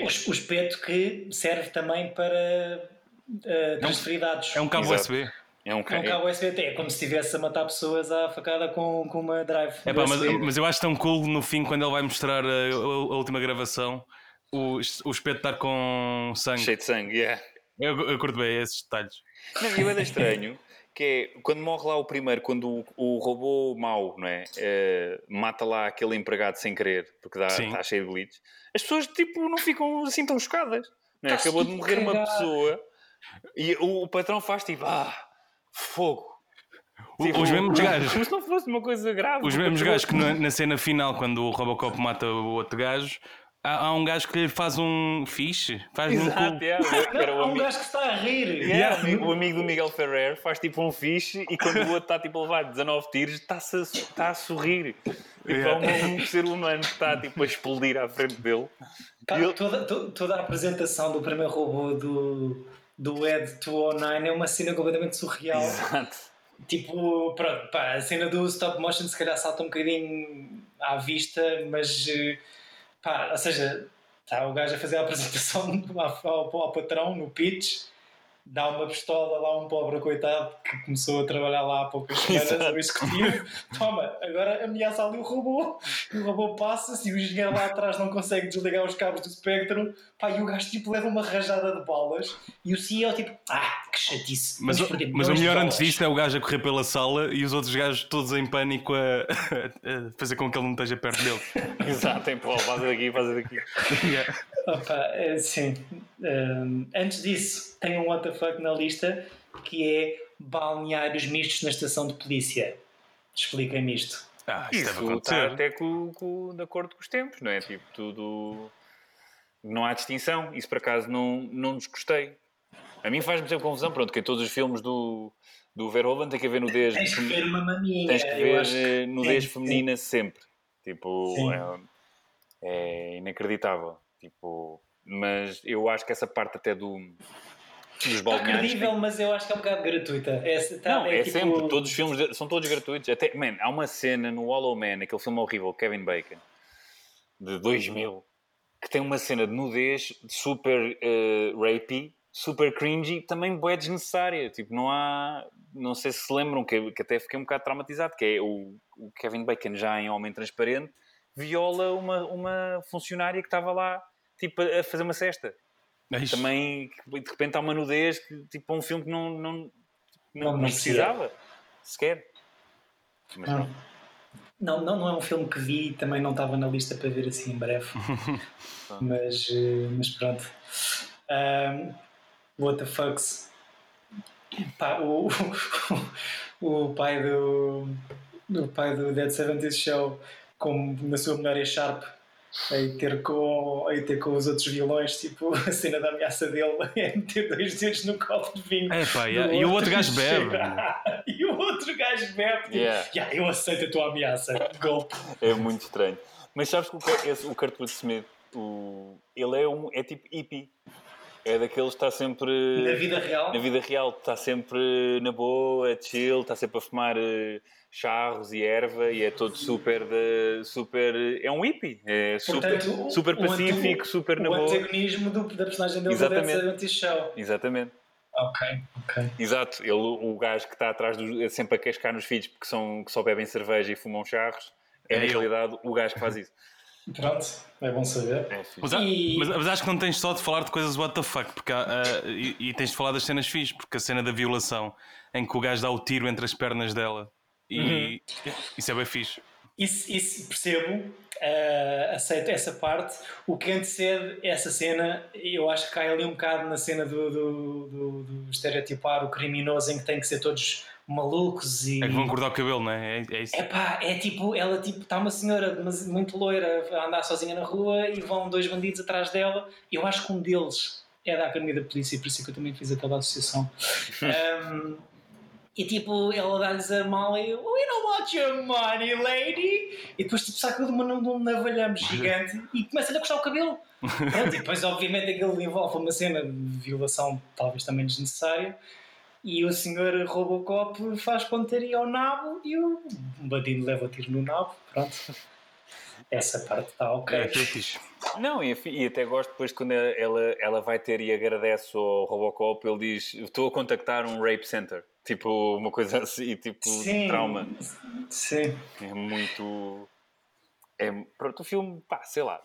O, o espeto que serve também para uh, transferir dados. É um cabo Exato. USB. É um, ca... é um cabo USB, é como se estivesse a matar pessoas à facada com, com uma drive. É pá, mas, mas, eu acho tão cool no fim, quando ele vai mostrar a, a, a última gravação, o, o espeto estar com sangue. Cheio de sangue, yeah. Eu, eu curto bem esses detalhes. Não, e é <laughs> estranho que é quando morre lá o primeiro, quando o, o robô mau, não é? Uh, mata lá aquele empregado sem querer, porque está cheio de glitch, as pessoas tipo não ficam assim tão chocadas. Não é? Acabou de morrer uma pessoa e o, o patrão faz tipo, ah fogo. Tipo, os mesmos gajos. Como se não fosse uma coisa grave. Os mesmos gajos que na, na, cena final, quando o Robocop mata o outro gajo, há, há um gajo que lhe faz um fixe. Faz Exato, um yeah, há um gajo que está a rir. Yeah, o amigo do Miguel Ferrer faz tipo um fixe e quando o outro está tipo a levar 19 tiros, está-se a, está a sorrir. Tipo, yeah. é um, um, ser humano que está tipo a explodir à frente dele. Pá, ele... toda, toda a apresentação do primeiro robô do do Ed 209 é uma cena completamente surreal. Exato. Tipo, pronto, pá, a cena do stop motion se calhar salta um bocadinho à vista, mas eh, pá, ou seja, está o gajo a fazer a <laughs> apresentação ao, ao, ao patrão no pitch dá uma pistola lá a um pobre coitado que começou a trabalhar lá há poucas <laughs> semanas, o executivo, toma, agora ameaça ali o robô, e o robô passa-se e o engenheiro lá atrás não consegue desligar os cabos do Spectrum, pá, e o gajo tipo leva uma rajada de balas e o CEO tipo, ah, que chatice. Mas, o, mas o melhor antes disto é o gajo a correr pela sala e os outros gajos todos em pânico a, a fazer com que ele não esteja perto dele. <laughs> Exato, tem pô, faz daqui, faz daqui. yeah. Opa, é, sim. Um, antes disso, tem um WTF na lista que é balneários mistos na estação de polícia. Expliquem-me isto. Ah, isto Isso está até com, com, de acordo com os tempos, não é? Tipo, tudo. Não há distinção. Isso por acaso não, não desgostei. A mim faz-me sempre confusão, pronto, que em todos os filmes do, do Verhoeven tem que haver nudez. Tens que ver uma maminha. Tens que ver eh, nudez feminina sempre. Tipo, é, é inacreditável. Tipo, mas eu acho que essa parte até do dos Está credível, mas eu acho que é um bocado gratuita. É, tá, não, é, é tipo... sempre. Todos os filmes são todos gratuitos. Até, man, há uma cena no Hollow Man, aquele filme horrível, Kevin Bacon, de 2000, que tem uma cena de nudez super uh, rapey, super cringy, também boé desnecessária. Tipo, não há. Não sei se se lembram, que, que até fiquei um bocado traumatizado, que é o, o Kevin Bacon, já em Homem Transparente, viola uma, uma funcionária que estava lá tipo, a fazer uma cesta. É Também, de repente, há uma nudez que, tipo, um filme que não, não, não, não, não precisava sequer. Mas, não. Não, não, não é um filme que vi também não estava na lista para ver assim em breve. <laughs> mas, eh, mas pronto. Um, what the fucks? Pá, o, o, o pai do, o pai do Dead 70 Show, como na sua memória Sharp, aí ter com, aí ter com os outros vilões, tipo <laughs> a cena da ameaça dele <laughs> é meter dois dedos no copo de vinho. É, pá, yeah. E o outro gajo <laughs> bebe. e o outro gajo bebe. Tipo, yeah. Yeah, eu aceito a tua ameaça. Golpe. É muito estranho. Mas sabes que o, esse, o Kurtwood Smith, o, ele é, um, é tipo hippie. É daqueles que está sempre. Na vida real. Na vida real, está sempre na boa, chill, está sempre a fumar uh, charros e erva e é todo super. De, super é um hippie. É super, Portanto, super o pacífico, antago- super na O boa. antagonismo do, da personagem dele Exatamente. deve ser show Exatamente. Ok, ok. Exato, ele, o gajo que está atrás dos, é sempre a cascar nos filhos porque são, que só bebem cerveja e fumam charros, é, É na ele. realidade o gajo que faz isso. <laughs> Pronto, é bom saber. É. Mas, há- E- mas- mas acho que não tens só de falar de coisas what the fuck, porque há, ah, e, e tens de falar das cenas fixe, porque a cena da violação em que o gajo dá o tiro entre as pernas dela e isso é bem fixe. Isso, isso percebo, eh, aceito essa parte. O que antecede essa cena, eu acho que cai ali um bocado na cena do, do, do- do estereotipar o criminoso em que tem que ser todos malucos e. É que vão cortar o cabelo, não é? É, é isso. É pá, é tipo, ela tipo, está uma senhora muito loira a andar sozinha na rua e vão dois bandidos atrás dela. Eu acho que um deles é da Academia da Polícia, por isso é que eu também fiz aquela associação. <laughs> Um, e tipo, ela dá-lhes a mala e We don't want your money, lady. E depois tipo, saca de uma, de um navalhame gigante e começa-lhe a cortar o cabelo. <laughs> Pronto, e depois, obviamente, aquilo envolve uma cena de violação, talvez também desnecessária. E o senhor Robocop faz pontaria ao nabo e o bandido leva tiro no nabo. Pronto. Essa parte está ok. É. Não, e, e até gosto depois quando ela, ela vai ter e agradece ao Robocop, ele diz: Estou a contactar um rape center. Tipo, uma coisa assim, tipo, Sim. trauma. Sim. É muito. É, pronto, o filme, pá, sei lá.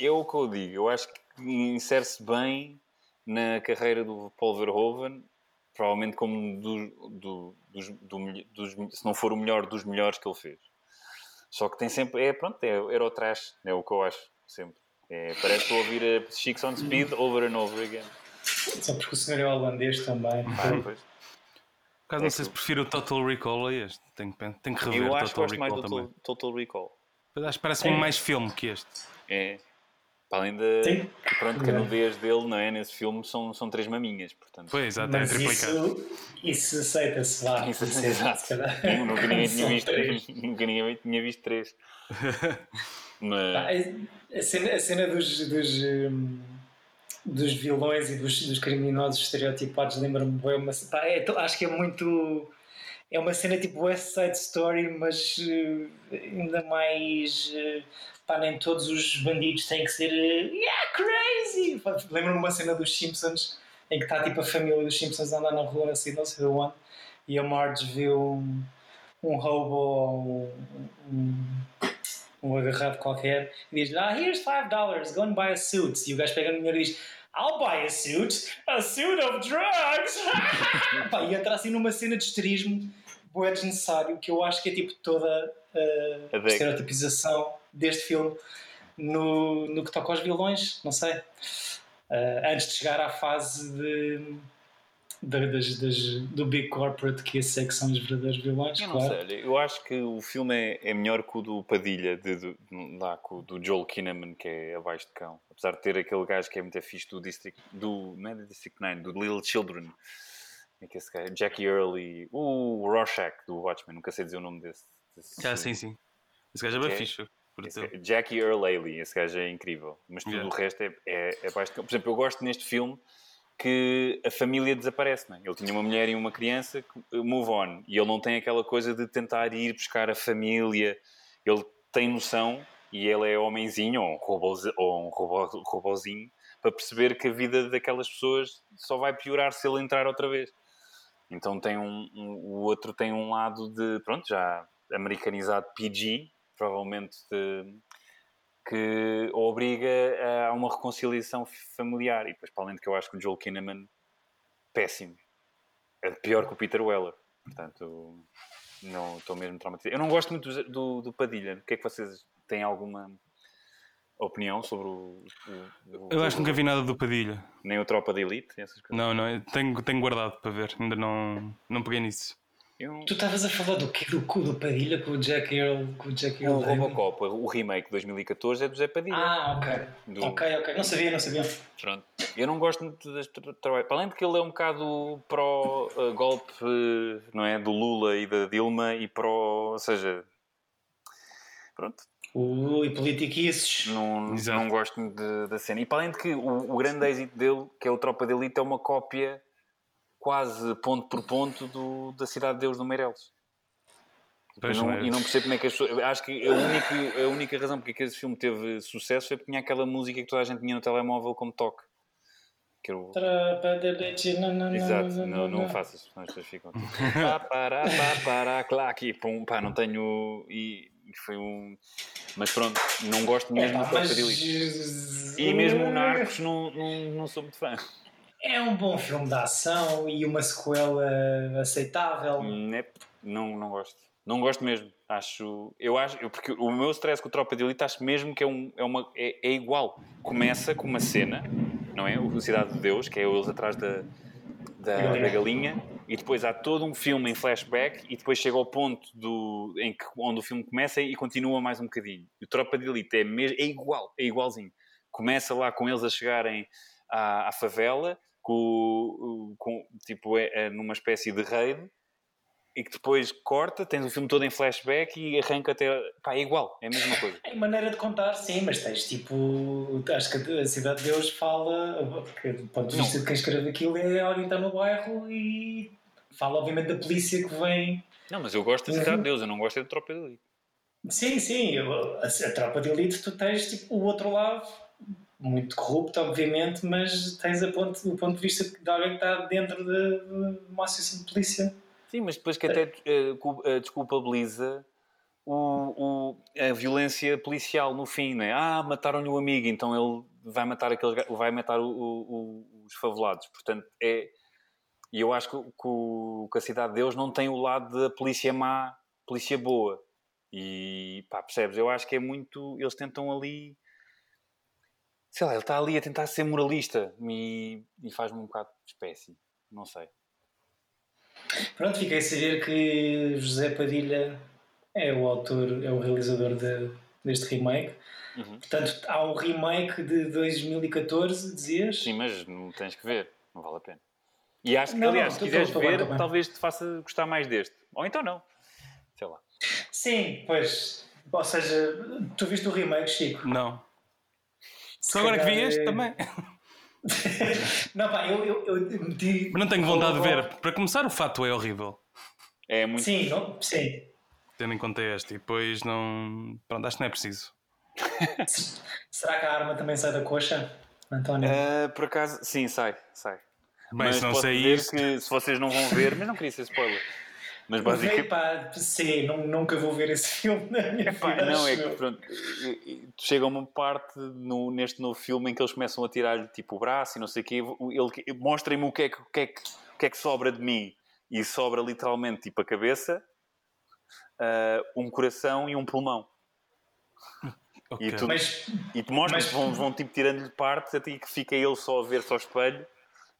É o que eu digo. Eu acho que insere-se bem na carreira do Paul Verhoeven, provavelmente como um do, do, dos, do dos- se não for o melhor dos melhores que ele fez. Só que tem sempre. É, pronto, é Eurotrash, é o que eu acho, sempre. É, parece que estou a ouvir a Chicks on Speed over and over again. Só porque o senhor é holandês também. Pá, pois. Por acaso não sei se prefiro o Total Recall a este. Tenho, que tenho que rever Eu o acho que Total gosto mais Recall do também. Total, Total Recall. Mas acho que parece-me É. mais filme que este. É. Para além da. Sim. que Pronto, que a nudez dele, não é? Nesse filme são, são três maminhas, portanto. Foi, exato, é Mas triplicado. isso, isso aceita-se lá. Isso, Isso <laughs> é- exato. se calhar. Nunca ninguém tinha visto três. <laughs> Nunca ninguém tinha visto três. <laughs> Mas. Pá, a, cena, a cena dos, dos, hum, dos vilões e dos, dos criminosos estereotipados lembra-me bem uma pá, é, acho que é muito é uma cena tipo West Side Story mas eh, ainda mais eh, pá, nem todos os bandidos têm que ser eh, yeah crazy Pá, lembra-me uma cena dos Simpsons em que está tipo a família dos Simpsons a andar na rua assim não sei onde e a Marge vê um, um ou um, um um agarrado qualquer e diz ah, here's five dollars, go and buy a suit. E o gajo pega no dinheiro e diz I'll buy a suit, a suit of drugs. <laughs> Pá, e entra assim numa cena de esterismo bué desnecessário que eu acho que é tipo toda A a década. estereotipização deste filme no, no que toca aos vilões, não sei. Ah, antes de chegar à fase de- das- das- do Big Corporate, que esses é que são os verdadeiros vilões, Eu não claro. sei, eu acho que o filme é, é melhor que o do Padilha, de, do, lá, com o do Joel Kinnaman, que é Abaixo de Cão. Apesar de ter aquele gajo que é muito fixe do District, do, não é do District 9, do Little Children. É que esse gajo, Jackie Earl e o Rorschach do Watchmen, nunca sei dizer o nome desse. desse Ah, sim, sim. Esse gajo é bem Ok. fixe. Esse gajo- Jackie Earl Haley, esse gajo é incrível. Mas tudo Yeah. o resto é, é, é baixo de cão. Por exemplo, eu gosto neste filme que a família desaparece, não é? Ele tinha uma mulher e uma criança, que- move on. E ele não tem aquela coisa de tentar ir buscar a família. Ele tem noção, e ele é homenzinho, ou um, roboze- ou um robô, robozinho, para perceber que a vida daquelas pessoas só vai piorar se ele entrar outra vez. Então tem um, um- o outro tem um lado de, pronto, já americanizado PG, provavelmente de- que obriga a uma reconciliação familiar. E depois, para além de que eu acho que o Joel Kinnaman, péssimo. É pior que o Peter Weller. Portanto, não estou mesmo traumatizado. Eu não gosto muito do, do, do Padilha. O que é que vocês têm alguma opinião sobre o. o- o- Eu acho que nunca vi nada do Padilha. Nem o Tropa de Elite, essas coisas. Não, não, tenho, tenho guardado para ver. Ainda não, não peguei nisso. Eu- Tu estavas a falar do quê? Do cu do Padilha com o Jack Earl? Com o Jack O Earl Haley? Robocop, o remake de 2014 é do Zé Padilha. Ah, ok. Do- Ok, ok. Não sabia, não sabia. Pronto. Eu não gosto muito deste tra- trabalho. Para além de que ele é um bocado pró-golpe, não é? Do Lula e da Dilma e pró. Ou seja. Pronto. Ui, politiquices. Não, Exato. não gosto muito de- da cena. E para além de que o, o grande êxito dele, que é o Tropa de Elite, é uma cópia quase ponto por ponto do, da Cidade de Deus do Meireles. Pois e, não, é. e não percebo como é que as pessoas. Acho que a única, a única razão porque é que esse filme teve sucesso foi porque tinha aquela música que toda a gente tinha no telemóvel como toque. Que não, Exato, não, não, não. faças, senão as pessoas ficam tipo, pá, pá, claque, pum, pá, não tenho. E, foi um. Mas pronto, não gosto mesmo do mas... E mesmo o Narcos não, não, não sou muito fã. É um bom filme de ação e uma sequela aceitável. Nep, Não, não gosto. Não gosto mesmo. Acho. Eu acho. eu- porque o meu stress com o Tropa de Elite acho mesmo que é, um, é, uma, é, é igual. Começa com uma cena, não é? O Cidade de Deus, que é eles atrás da, da, Galinha. da galinha, e depois há todo um filme em flashback, e depois chega ao ponto do, em que, onde o filme começa e continua mais um bocadinho. E o Tropa de Elite é, mesmo, é igual, é igualzinho. Começa lá com eles a chegarem à, à favela, com, com, tipo, é, é numa espécie de raid, e que depois corta, tens o filme todo em flashback e arranca até. Pá, é igual, é a mesma <laughs> coisa. É maneira de contar, sim, mas tens tipo. Acho que a Cidade de Deus fala. Porque, do ponto de vista de quem escreve aquilo, é alguém está no bairro e fala, obviamente, da polícia que vem. Não, mas eu gosto da Cidade de Deus, eu não gosto é de Tropa de Elite. Sim, sim, eu- a, a tropa de elite, tu tens tipo, o outro lado, muito corrupto, obviamente, mas tens a ponto, o ponto de vista de alguém que está dentro de, de uma associação de polícia. Sim, mas depois que até eh, desculpabiliza o, o- a violência policial no fim, né? Ah, mataram-lhe o amigo, então ele vai matar aqueles ga- vai matar o- o- os favelados. Portanto, é. E eu acho que, que que a Cidade de Deus não tem o lado da polícia má, polícia boa. E pá, percebes? Eu acho que é muito. Eles tentam ali. Sei lá, ele está ali a tentar ser moralista e, e faz-me um bocado de espécie. Não sei. Pronto, fiquei a saber que José Padilha é o autor, é o realizador de- deste remake. Uhum. Portanto, há um remake de 2014, dizias? Sim, mas não tens que ver, não vale a pena. E acho que, Não, aliás, não, se tô- quiseres tô bem, ver, tô bem. talvez te faça gostar mais deste. Ou então não. Sei lá. Sim, pois. Ou seja, tu viste o remake, Chico? Não. Só agora que vi calhar este é- também. <laughs> não, pá, eu, eu, eu meti. Mas não tenho vontade de ver. Para começar, o fato é horrível. É muito. Sim, não, sim. Tendo em conta este. E depois não. Pronto, acho que não é preciso. <laughs> Será que a arma também sai da coxa, António? Ah, por acaso, sim, sai, sai. Bem, mas se não sei isto. que se vocês não vão ver, mas não queria ser spoiler. Mas Vê, basicamente. pá, sim, não, nunca vou ver esse <laughs> filme na minha Pá, vida. não, é que pronto, e- e chega uma parte no, neste novo filme em que eles começam a tirar-lhe tipo o braço e não sei o quê. Ele, mostrem-me o que, é que, o, que é que, o que é que sobra de mim. E sobra literalmente tipo a cabeça, ah, um coração e um pulmão. Ok. tu- Mas, E te mostram Mas- que vão, vão tipo tirando-lhe partes até que fica ele só a ver-se ao espelho.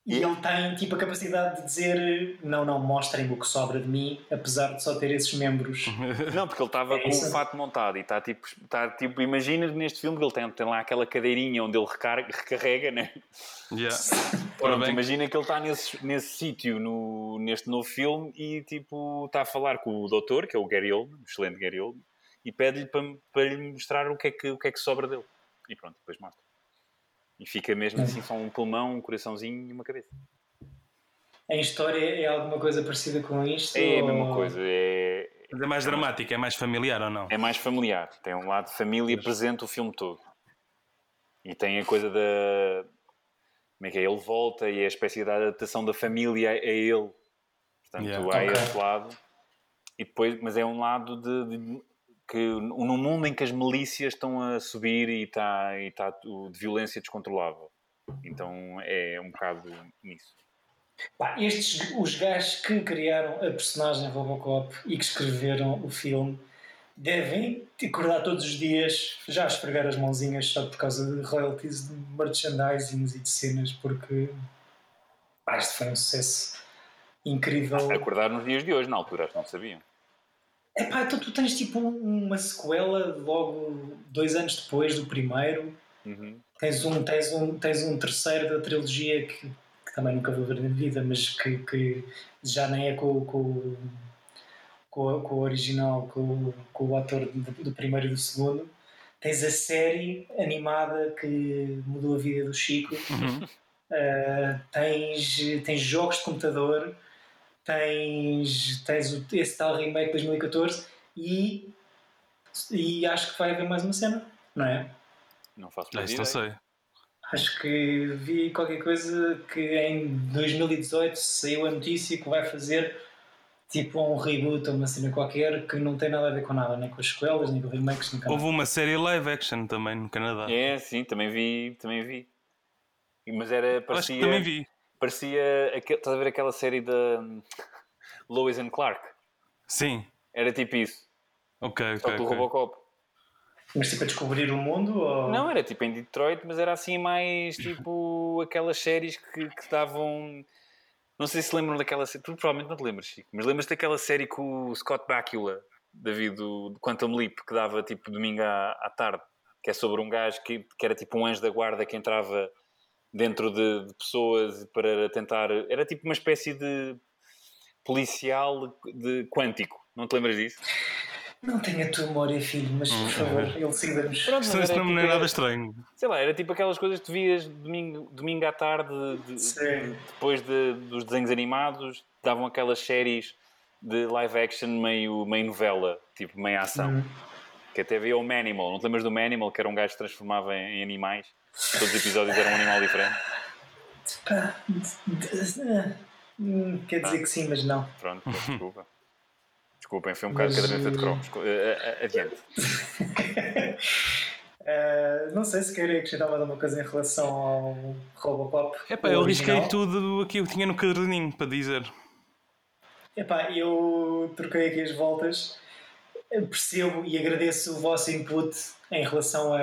E ele tem tipo a capacidade de dizer: não, não, mostrem-me o que sobra de mim, apesar de só ter esses membros. <laughs> Não, porque ele estava É com o fato montado e está tipo, está, tipo imagina neste filme que ele tem, tem lá aquela cadeirinha onde ele recarga, recarrega, né? Yeah. <laughs> Pronto, bem, imagina que ele está nesse, nesse sítio no, neste novo filme e tipo está a falar com o doutor, que é o Gary Oldman, o excelente Gary Oldman, e pede-lhe para, para lhe mostrar o que, é que, o que é que sobra dele. E pronto, depois mostra. E fica mesmo assim só um pulmão, um coraçãozinho e uma cabeça. Em história é alguma coisa parecida com isto? É a ou- mesma coisa, é, mas é mais dramático, é mais familiar ou não? é mais familiar. Tem um lado de família presente o filme todo. E tem a coisa da. Como é que é? Ele volta e é a espécie da adaptação da família a a ele. Portanto, Yeah. há Ok. esse lado. E depois, mas é um lado de, de- que num mundo em que as milícias estão a subir e está e tá de violência descontrolável. Então é um bocado nisso. Pá, estes, os gajos que criaram a personagem Robocop e que escreveram o filme devem acordar todos os dias já a esfregar as mãozinhas só por causa de royalties de merchandising e de cenas, porque pá, isto foi um sucesso incrível. Acordar nos dias de hoje, na altura, não sabiam. Epá, então tu tens tipo uma sequela logo dois anos depois do primeiro. Uhum. Tens um, tens um, tens um terceiro da trilogia que, que também nunca vou ver na vida, mas que, que já nem é com, com, com, com o original, com, com o ator do, do primeiro e do segundo. tens a série animada que mudou a vida do Chico, uh, tens, tens jogos de computador, tens, tens o, esse tal remake de 2014 e, e acho que vai haver mais uma cena, não é? Não faço Ah, mais ideia. sei. Acho que vi qualquer coisa que em 2018 saiu a notícia que vai fazer tipo um reboot ou uma cena qualquer que não tem nada a ver com nada, nem com as sequelas, nem com remakes, nem com Houve uma série live action também no Canadá. É, sim, também vi, também vi. Mas era, Eu Acho parecia, que também vi. Parecia, estás a ver aquela série da hum, <laughs> Lois and Clark? Sim. Era tipo isso, Ok, só ok. que do ok. Robocop. Mas tipo a descobrir o mundo ou... Não, era tipo em Detroit, mas era assim mais tipo <laughs> aquelas séries que, que davam. Não sei se lembram daquela série. Tu provavelmente não te lembras, Chico, mas lembras-te daquela série com o Scott Bakula, David, do Quantum Leap, que dava tipo domingo à, à tarde, que é sobre um gajo que, que era tipo um anjo da guarda que entrava dentro de, de pessoas para tentar. Era tipo uma espécie de policial de quântico. Não te lembras disso? Não tenho a tua memória, filho, mas por favor, elucida-nos. Pronto, Isso não me é tipo- nada estranho. Sei lá, era tipo aquelas coisas que tu vias domingo, domingo à tarde, de- Sim. depois de- dos desenhos animados, davam aquelas séries de live action meio, meio novela, tipo meio ação. Hum. Que até havia o Manimal, não te lembras do Manimal, que era um gajo que se transformava em, em animais? Todos os episódios eram um animal diferente. Pá, Quer dizer que sim, mas não. Pronto, <laughs> desculpa. Desculpem, foi um bocado Mas, caderneta de eh, cromos. Eh, eh, Adiante. Uh, <laughs> não sei se querem acrescentar mais alguma coisa em relação ao Robocop. Epá, o eu risquei tudo aqui que eu tinha no caderninho para dizer. Epá, eu troquei aqui as voltas. Percebo e agradeço o vosso input em relação a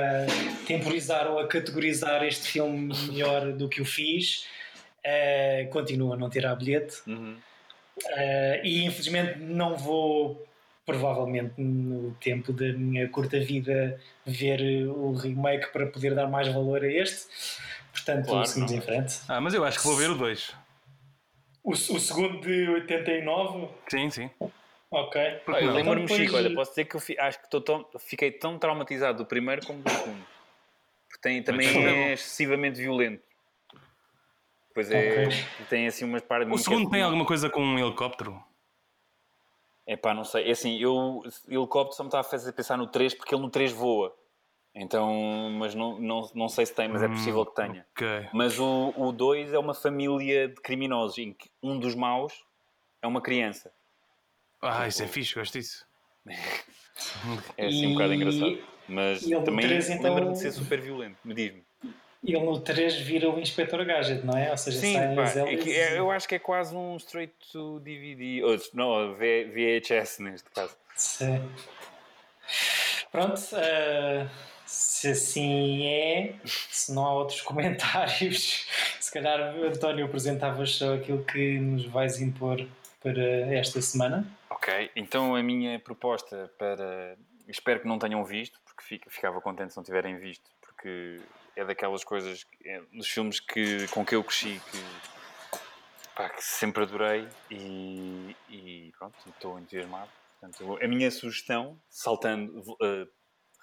temporizar ou a categorizar este filme melhor do que o fiz. Uh, continuo a não tirar bilhete. Uhum. Uh, e infelizmente não vou, provavelmente no tempo da minha curta vida, ver o remake para poder dar mais valor a este. Portanto, Claro, seguimos não. em frente. Ah, mas eu acho que vou ver o 2. O, o segundo de 89, Sim, sim. Ok. Porque Olha, não? lembro-me, Então, depois- Chico, olha, posso dizer que eu fi- acho que estou tão- fiquei tão traumatizado do primeiro como do segundo. Porque tem, também é excessivamente violento. Pois é, Ok. tem assim umas partes. O segundo tem alguma coisa com um helicóptero? É pá, não sei. É assim, eu, helicóptero só me está a fazer pensar no 3 porque ele no 3 voa. Então, mas não, não, não sei se tem, mas é possível que tenha. Ok. Mas o, o 2 é uma família de criminosos em que um dos maus é uma criança. Ah, isso é fixe, gosto disso. <laughs> É assim um E- bocado engraçado. Mas e também três, então- lembra-me de ser super violento. Me diz-me. Ele no 3 vira o Inspector Gadget, não é? Ou seja, Sim, saem pá, é que é- eu acho que é quase um straight to DVD. Ou, não, V- VHS neste caso. Sim. Pronto, eh, se assim é, se não há outros <laughs> comentários, se calhar António apresentavas só aquilo que nos vais impor para esta semana. Ok, então a minha proposta para. Espero que não tenham visto, porque fica- ficava contente se não tiverem visto, porque é daquelas coisas, é dos filmes que, com que eu cresci que, pá, que sempre adorei e, e pronto, estou entusiasmado. Portanto, a minha sugestão, saltando, eh,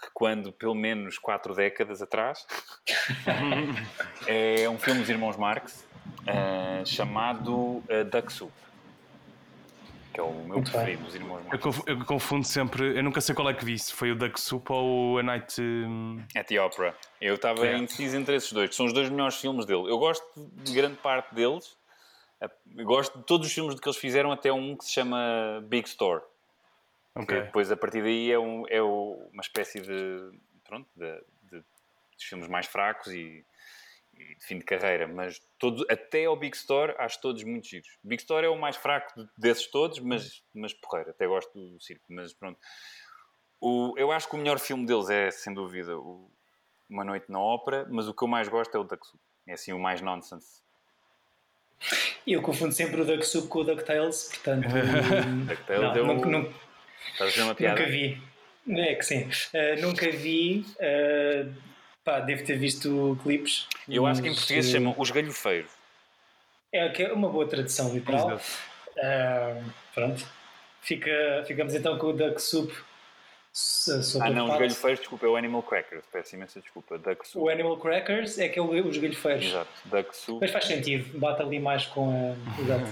recuando pelo menos quatro décadas atrás, <laughs> é um filme dos irmãos Marx eh, chamado eh, Duck Soup, que é o meu Muito bem. preferido dos irmãos Eu, Marx. eu confundo sempre, eu nunca sei qual é que vi, se foi o Duck Soup ou a Night. hum, At the Opera. Eu estava É. indeciso entre esses dois, que são os dois melhores filmes dele. Eu gosto de grande parte deles. Eu gosto de todos os filmes que eles fizeram, até um que se chama Big Store. Que Ok. depois, a partir daí, é, um, é uma espécie de. Pronto, de, de- dos filmes mais fracos e, e de fim de carreira. Mas todo, até ao Big Store, acho todos muito giros. Big Store é o mais fraco de- desses todos, mas, mas porreiro. Até gosto do circo, mas pronto. O, eu acho que o melhor filme deles é, sem dúvida, o Uma Noite na Ópera, mas o que eu mais gosto é o Duck Soup. É assim o mais nonsense. Eu confundo sempre o Duck Soup com o DuckTales, portanto. <laughs> DuckTales não, é o- nunca, nunca, Estás a fazer uma piada? nunca vi. É que sim. Eh, nunca vi. eh, pá, devo ter visto clipes. Eu acho que em português se eh, chama Os Galhofeiros. É é uma boa tradução literal. Ah, pronto. Fica, ficamos então com o Duck Soup Ah, não, os galhofeiros, desculpa, é o Animal Crackers. Peço imensa desculpa. Duck Soup. O Animal Crackers é que é o- os galhofeiros. Exato, Duck Soup. Mas faz sentido, bate ali mais com a. Exato.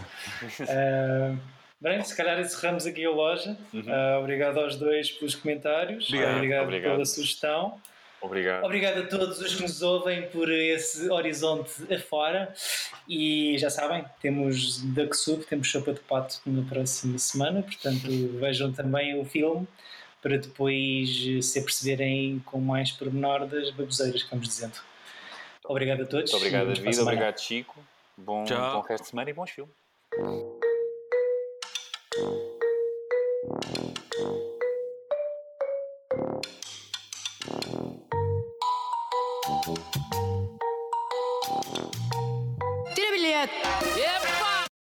<laughs> Ah, bem, se calhar encerramos aqui a loja. Ah, obrigado aos dois pelos comentários. Obrigado. obrigado, Obrigado. pela sugestão. Obrigado. Obrigado a todos os que nos ouvem por esse horizonte afora. E já sabem, temos Duck Soup, temos Sopa de Pato na próxima semana, portanto vejam também o filme para depois se aperceberem com mais pormenor das baboseiras que vamos dizendo. Obrigado a todos. Muito obrigado, David. Obrigado, Chico. Bom, bom resto de semana e bons filmes.